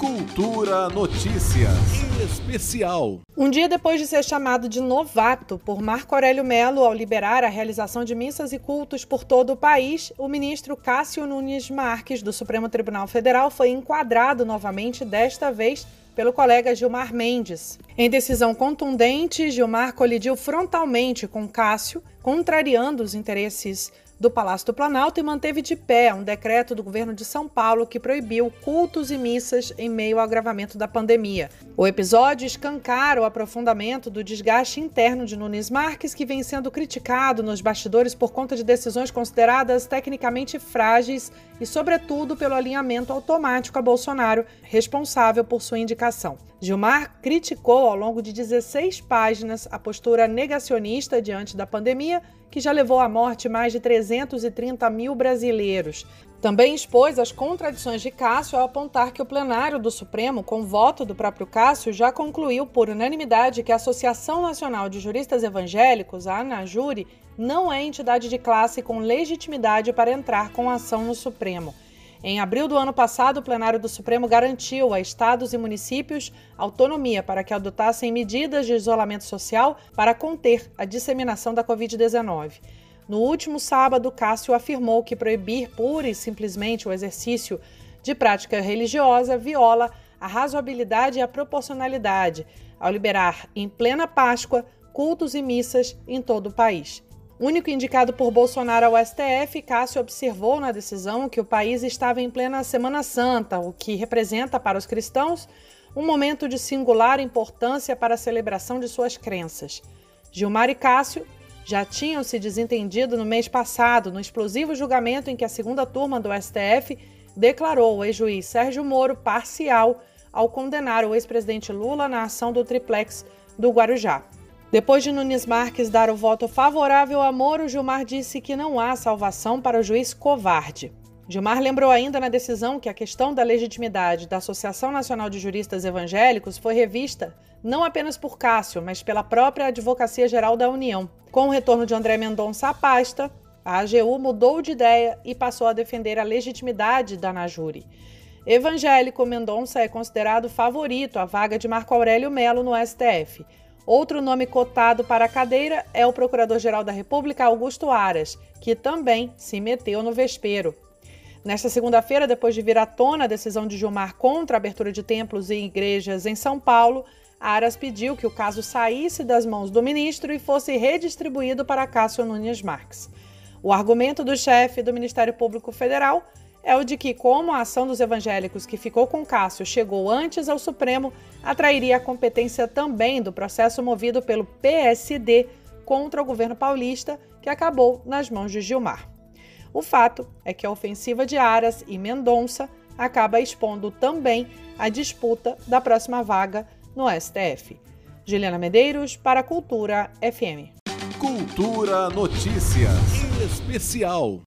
Cultura Notícias Especial. Um dia depois de ser chamado de novato por Marco Aurélio Melo ao liberar a realização de missas e cultos por todo o país, o ministro Cássio Nunes Marques, do Supremo Tribunal Federal, foi enquadrado novamente, desta vez pelo colega Gilmar Mendes. Em decisão contundente, Gilmar colidiu frontalmente com Cássio, contrariando os interesses do Palácio do Planalto e manteve de pé um decreto do governo de São Paulo que proibiu cultos e missas em meio ao agravamento da pandemia. O episódio escancara o aprofundamento do desgaste interno de Nunes Marques, que vem sendo criticado nos bastidores por conta de decisões consideradas tecnicamente frágeis e, sobretudo, pelo alinhamento automático a Bolsonaro, responsável por sua indicação. Gilmar criticou ao longo de 16 páginas a postura negacionista diante da pandemia, que já levou à morte mais de 330 mil brasileiros. Também expôs as contradições de Cássio ao apontar que o plenário do Supremo, com voto do próprio Cássio, já concluiu por unanimidade que a Associação Nacional de Juristas Evangélicos, a ANAJURI, não é entidade de classe com legitimidade para entrar com ação no Supremo. Em abril do ano passado, o plenário do Supremo garantiu a estados e municípios autonomia para que adotassem medidas de isolamento social para conter a disseminação da Covid-19. No último sábado, Cássio afirmou que proibir pura e simplesmente o exercício de prática religiosa viola a razoabilidade e a proporcionalidade ao liberar, em plena Páscoa, cultos e missas em todo o país. Único indicado por Bolsonaro ao STF, Cássio observou na decisão que o país estava em plena Semana Santa, o que representa para os cristãos um momento de singular importância para a celebração de suas crenças. Gilmar e Cássio já tinham se desentendido no mês passado, no explosivo julgamento em que a segunda turma do STF declarou o ex-juiz Sérgio Moro parcial ao condenar o ex-presidente Lula na ação do triplex do Guarujá. Depois de Nunes Marques dar o voto favorável a Moro, Gilmar disse que não há salvação para o juiz covarde. Gilmar lembrou ainda na decisão que a questão da legitimidade da Associação Nacional de Juristas Evangélicos foi revista não apenas por Cássio, mas pela própria Advocacia Geral da União. Com o retorno de André Mendonça à pasta, a AGU mudou de ideia e passou a defender a legitimidade da Najuri. Evangélico, Mendonça é considerado favorito à vaga de Marco Aurélio Melo no STF. Outro nome cotado para a cadeira é o Procurador-Geral da República, Augusto Aras, que também se meteu no vespeiro. Nesta segunda-feira, depois de vir à tona a decisão de Gilmar contra a abertura de templos e igrejas em São Paulo, Aras pediu que o caso saísse das mãos do ministro e fosse redistribuído para Cássio Nunes Marques. O argumento do chefe do Ministério Público Federal é o de que, como a ação dos evangélicos que ficou com Cássio chegou antes ao Supremo, atrairia a competência também do processo movido pelo PSD contra o governo paulista, que acabou nas mãos de Gilmar. O fato é que a ofensiva de Aras e Mendonça acaba expondo também a disputa da próxima vaga no STF. Juliana Medeiros para a Cultura FM. Cultura Notícias Especial.